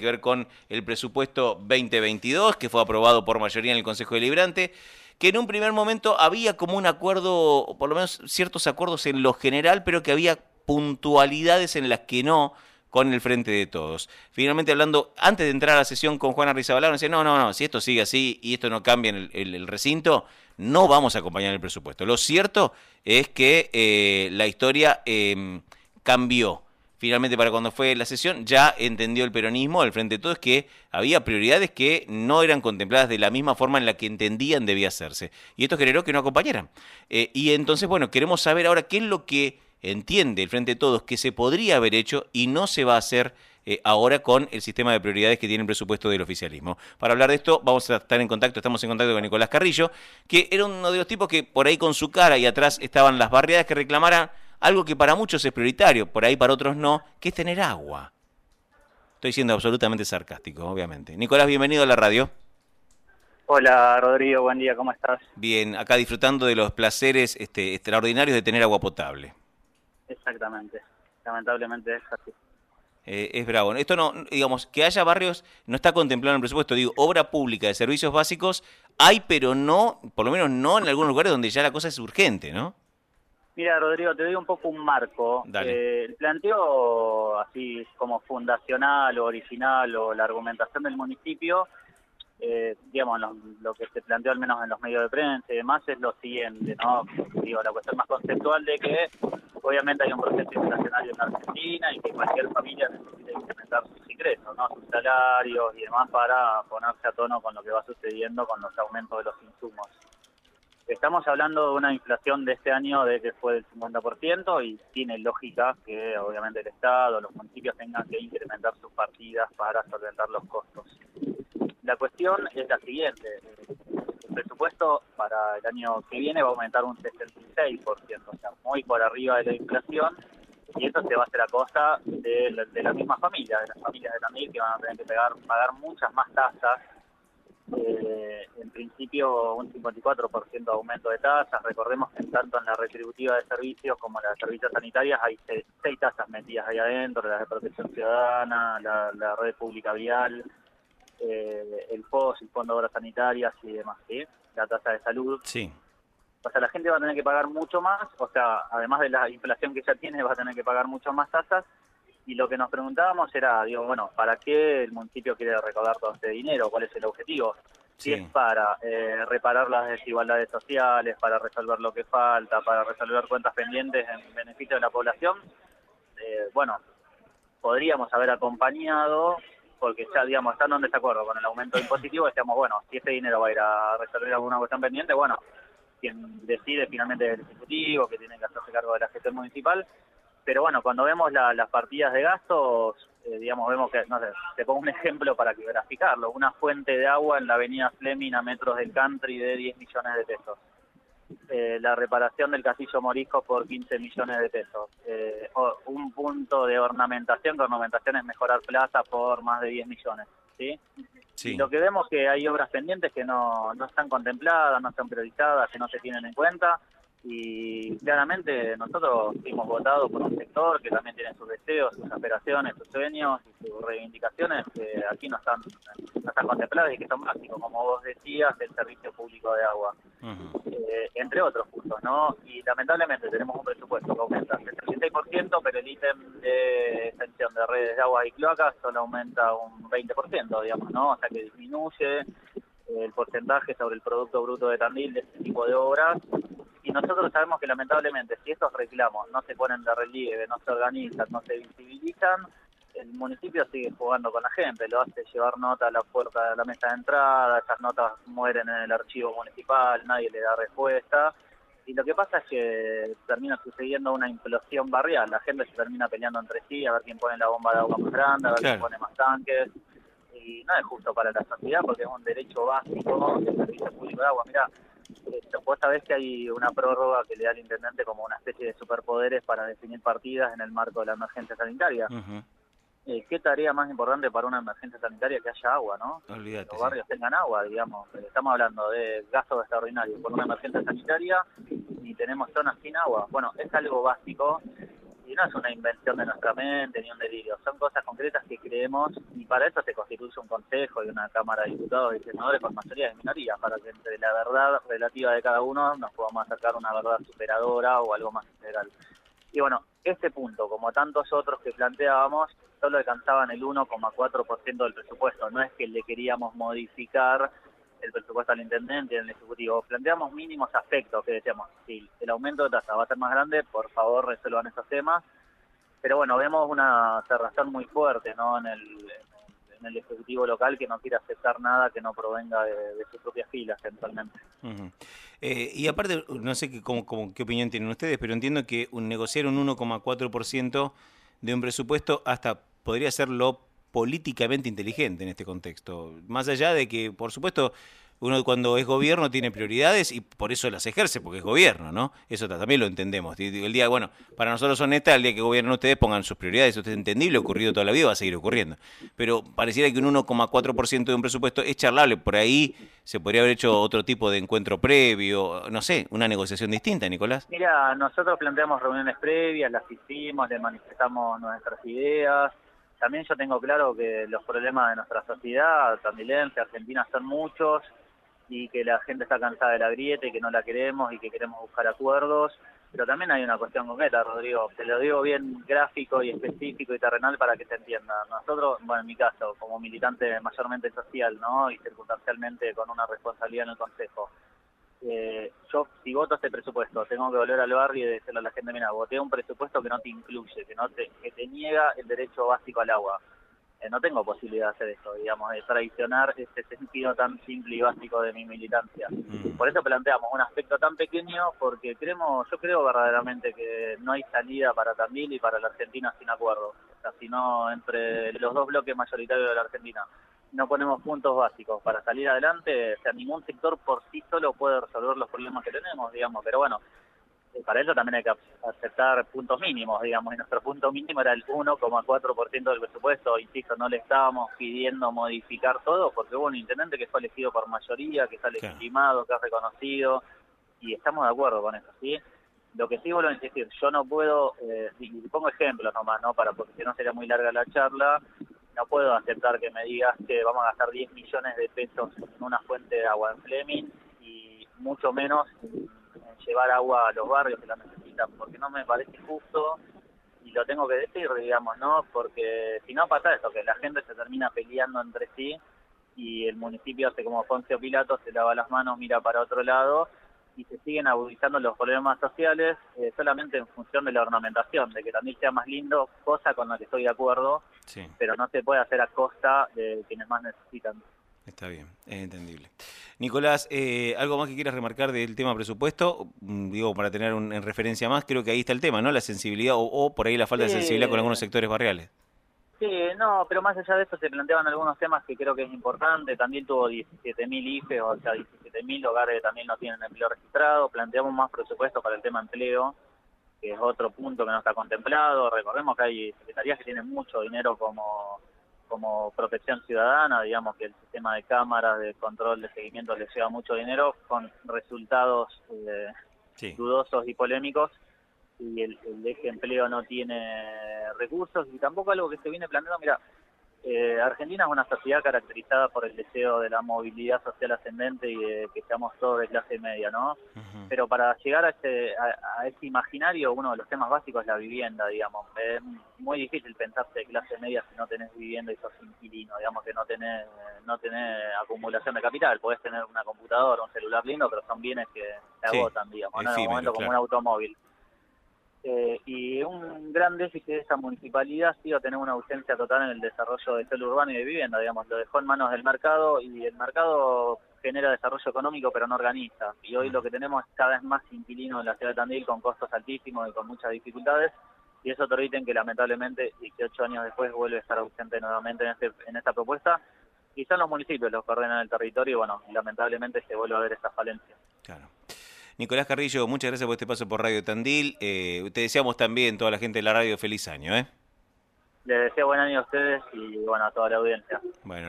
que ver con el presupuesto 2022, que fue aprobado por mayoría en el Consejo Deliberante, que en un primer momento había como un acuerdo, por lo menos ciertos acuerdos en lo general, pero que había puntualidades en las que no con el frente de todos. Finalmente hablando, antes de entrar a la sesión con Juana Rizabalaga, decía, no, no, no, si esto sigue así y esto no cambia en el, recinto, no vamos a acompañar el presupuesto. Lo cierto es que eh, la historia em, cambió finalmente para cuando fue la sesión, ya entendió el peronismo, el Frente de Todos, que había prioridades que no eran contempladas de la misma forma en la que entendían debía hacerse. Y esto generó que no acompañaran. Eh, y entonces, bueno, queremos saber ahora qué es lo que entiende el Frente de Todos que se podría haber hecho y no se va a hacer eh, ahora con el sistema de prioridades que tiene el presupuesto del oficialismo. Para hablar de esto, vamos a estar en contacto, estamos en contacto con Nicolás Carrillo, que era uno de los tipos que por ahí con su cara y atrás estaban las barriadas que reclamaran algo que para muchos es prioritario, por ahí para otros no, que es tener agua. Estoy siendo absolutamente sarcástico, obviamente. Nicolás, bienvenido a la radio. Hola Rodrigo, buen día, ¿cómo estás? Bien, acá disfrutando de los placeres este, extraordinarios de tener agua potable. Exactamente, lamentablemente es así. Eh, es bravo. Esto no, digamos, que haya barrios no está contemplado en el presupuesto. Digo, obra pública de servicios básicos hay, pero no, por lo menos no en algunos lugares donde ya la cosa es urgente, ¿no? Mira, Rodrigo, te doy un poco un marco. Eh, el planteo, así como fundacional o original o la argumentación del municipio, eh, digamos, lo, que se planteó al menos en los medios de prensa y demás es lo siguiente, ¿no? Digo, la cuestión más conceptual de que obviamente hay un proceso internacional en Argentina y que cualquier familia necesita incrementar sus ingresos, ¿no? Sus salarios y demás para ponerse a tono con lo que va sucediendo con los aumentos de los insumos. Estamos hablando de una inflación de este año de que fue del 50% y tiene lógica que obviamente el Estado, los municipios tengan que incrementar sus partidas para solventar los costos. La cuestión es la siguiente. El presupuesto para el año que viene va a aumentar un 66%, o sea, muy por arriba de la inflación, y eso se va a hacer a costa de la, misma familia, de las familias de Tandil que van a tener que pagar muchas más tasas eh, en principio un 54% de aumento de tasas. Recordemos que tanto en la retributiva de servicios como en las servicios sanitarias hay seis, tasas metidas ahí adentro, la de protección ciudadana, la, red pública vial, eh, el FOS, el Fondo de Obras Sanitarias y demás, ¿sí? la tasa de salud. Sí. O sea, la gente va a tener que pagar mucho más, o sea, además de la inflación que ya tiene, va a tener que pagar mucho más tasas y lo que nos preguntábamos era, digo, bueno, ¿para qué el municipio quiere recaudar todo este dinero? ¿Cuál es el objetivo? Si es para eh, reparar las desigualdades sociales, para resolver lo que falta, para resolver cuentas pendientes en beneficio de la población, eh, bueno, podríamos haber acompañado, porque ya, digamos, estando en desacuerdo con el aumento impositivo, decíamos, bueno, si este dinero va a ir a resolver alguna cuestión pendiente, bueno, quien decide finalmente es el Ejecutivo, que tiene que hacerse cargo de la gestión municipal, pero bueno, cuando vemos las partidas de gastos, eh, digamos, vemos que, no sé, te pongo un ejemplo para que graficarlo, una fuente de agua en la avenida Fleming a metros del country de 10 millones de pesos. Eh, la reparación del castillo morisco por 15 millones de pesos. Eh, un punto de ornamentación, que ornamentación es mejorar plaza por más de 10 millones. ¿sí? Sí. Y lo que vemos que hay obras pendientes que no, no están contempladas, no están priorizadas, que no se tienen en cuenta y claramente nosotros hemos votado por un sector que también tiene sus deseos, sus aspiraciones, sus sueños y sus reivindicaciones que aquí no están, no están contempladas y que son básicos, como vos decías, el servicio público de agua, eh, entre otros puntos, ¿no? Y lamentablemente tenemos un presupuesto que aumenta el 36%, pero el ítem de extensión de redes de agua y cloacas solo aumenta un 20%, digamos, ¿no? O sea que disminuye el porcentaje sobre el Producto Bruto de Tandil de este tipo de obras y nosotros sabemos que lamentablemente si estos reclamos no se ponen de relieve, no se organizan, no se visibilizan, el municipio sigue jugando con la gente, lo hace llevar nota a la puerta de la mesa de entrada, esas notas mueren en el archivo municipal, nadie le da respuesta. Y lo que pasa es que termina sucediendo una implosión barrial, la gente se termina peleando entre sí a ver quién pone la bomba de agua más grande, a ver quién pone más tanques. Y no es justo para la sociedad porque es un derecho básico del servicio público de agua. Mira, vos sabés que hay una prórroga que le da al intendente como una especie de superpoderes para definir partidas en el marco de la emergencia sanitaria. Eh, ¿Qué tarea más importante para una emergencia sanitaria que haya agua, no? que los barrios tengan agua, digamos. Eh, estamos hablando de gastos extraordinarios por una emergencia sanitaria y tenemos zonas sin agua. Bueno, es algo básico y no es una invención de nuestra mente ni un delirio, son cosas concretas que creemos y para eso se constituye un consejo y una Cámara de Diputados y Senadores con mayoría de minorías, para que entre la verdad relativa de cada uno nos podamos acercar a una verdad superadora o algo más integral. Y bueno, este punto, como tantos otros que planteábamos, solo alcanzaban el 1,4% del presupuesto, no es que le queríamos modificar el presupuesto al intendente y al ejecutivo. Planteamos mínimos aspectos que decíamos, si el aumento de tasa va a ser más grande, por favor resuelvan esos temas. Pero bueno, vemos una cerrazón muy fuerte ¿no? en, el, en el ejecutivo local que no quiere aceptar nada que no provenga de, sus propias filas eventualmente. eh, y aparte, no sé qué, cómo, cómo, qué opinión tienen ustedes, pero entiendo que un, negociar un 1,4% de un presupuesto hasta podría ser lo políticamente inteligente en este contexto. Más allá de que, por supuesto, uno cuando es gobierno tiene prioridades y por eso las ejerce, porque es gobierno, ¿no? Eso también lo entendemos. El día, bueno, para nosotros son estas, el día que gobiernan ustedes pongan sus prioridades, eso es entendible, ocurrido toda la vida, va a seguir ocurriendo. Pero pareciera que un 1,4% de un presupuesto es charlable, por ahí se podría haber hecho otro tipo de encuentro previo, no sé, una negociación distinta, Nicolás. Mira, nosotros planteamos reuniones previas, las hicimos, le manifestamos nuestras ideas, también yo tengo claro que los problemas de nuestra sociedad, tandilense, argentina, son muchos y que la gente está cansada de la grieta y que no la queremos y que queremos buscar acuerdos. Pero también hay una cuestión concreta, Rodrigo. Te lo digo bien gráfico y específico y terrenal para que se entienda. Nosotros, bueno, en mi caso, como militante mayormente social, ¿no? Y circunstancialmente con una responsabilidad en el Consejo, eh, yo si voto este presupuesto tengo que volver al barrio y decirle a la gente, mira, voté un presupuesto que no te incluye, que no te, que te niega el derecho básico al agua. Eh, no tengo posibilidad de hacer eso, digamos, de traicionar ese sentido tan simple y básico de mi militancia. Mm. Por eso planteamos un aspecto tan pequeño, porque creemos, yo creo verdaderamente que no hay salida para Tandil y para la Argentina sin acuerdo. O sea, sino entre los dos bloques mayoritarios de la Argentina no ponemos puntos básicos para salir adelante, o sea, ningún sector por sí solo puede resolver los problemas que tenemos, digamos, pero bueno, eh, para eso también hay que aceptar puntos mínimos, digamos, y nuestro punto mínimo era el 1,4% del presupuesto, insisto, no le estábamos pidiendo modificar todo, porque hubo un intendente que fue elegido por mayoría, que está legitimado, que ha reconocido, y estamos de acuerdo con eso, ¿sí? Lo que sí vuelvo a insistir, yo no puedo, eh, y pongo ejemplos nomás, ¿no? Para, porque si no sería muy larga la charla, no puedo aceptar que me digas que vamos a gastar 10 millones de pesos en una fuente de agua en Fleming y mucho menos en, llevar agua a los barrios que la necesitan, porque no me parece justo y lo tengo que decir, digamos, ¿no? Porque si no pasa esto, que la gente se termina peleando entre sí y el municipio hace como Poncio Pilato, se lava las manos, mira para otro lado y se siguen agudizando los problemas sociales eh, solamente en función de la ornamentación, de que también sea más lindo, cosa con la que estoy de acuerdo, pero no se puede hacer a costa de quienes más necesitan. Está bien, es entendible. Nicolás, eh, ¿algo más que quieras remarcar del tema presupuesto? Mm, digo, para tener un, en referencia más, creo que ahí está el tema, ¿no? La sensibilidad o, por ahí la falta de sensibilidad con algunos sectores barriales. Sí, no, pero más allá de eso se planteaban algunos temas que creo que es importante. También tuvo 17.000 IFE, o sea, 17.000 hogares que también no tienen empleo registrado. Planteamos más presupuesto para el tema empleo, que es otro punto que no está contemplado. Recordemos que hay secretarías que tienen mucho dinero como, como protección ciudadana, digamos que el sistema de cámaras, de control, de seguimiento les lleva mucho dinero con resultados eh, dudosos y polémicos y el, el eje empleo no tiene recursos y tampoco algo que se viene planteando, mira, eh, Argentina es una sociedad caracterizada por el deseo de la movilidad social ascendente y de que seamos todos de clase media, ¿no? Pero para llegar a ese, a, ese imaginario, uno de los temas básicos es la vivienda, digamos. Es muy difícil pensarse de clase media si no tenés vivienda y sos inquilino, digamos que no tenés, no tenés acumulación de capital. Podés tener una computadora, un celular lindo, pero son bienes que se agotan, digamos, ¿no? en un momento como un automóvil. Eh, y un gran déficit de esa municipalidad ha sido tener una ausencia total en el desarrollo de suelo urbano y de vivienda, digamos, lo dejó en manos del mercado y el mercado genera desarrollo económico pero no organiza. Y hoy lo que tenemos es cada vez más inquilinos en la ciudad de Tandil con costos altísimos y con muchas dificultades y eso ítem que lamentablemente 18 años después vuelve a estar ausente nuevamente en, este, en esta propuesta y son los municipios los que ordenan el territorio y bueno, lamentablemente se vuelve a ver esta falencia. Claro. Nicolás Carrillo, muchas gracias por este paso por Radio Tandil. Eh, te deseamos también, toda la gente de la radio, feliz año. ¿eh? Les deseo buen año a ustedes y bueno, a toda la audiencia. Bueno,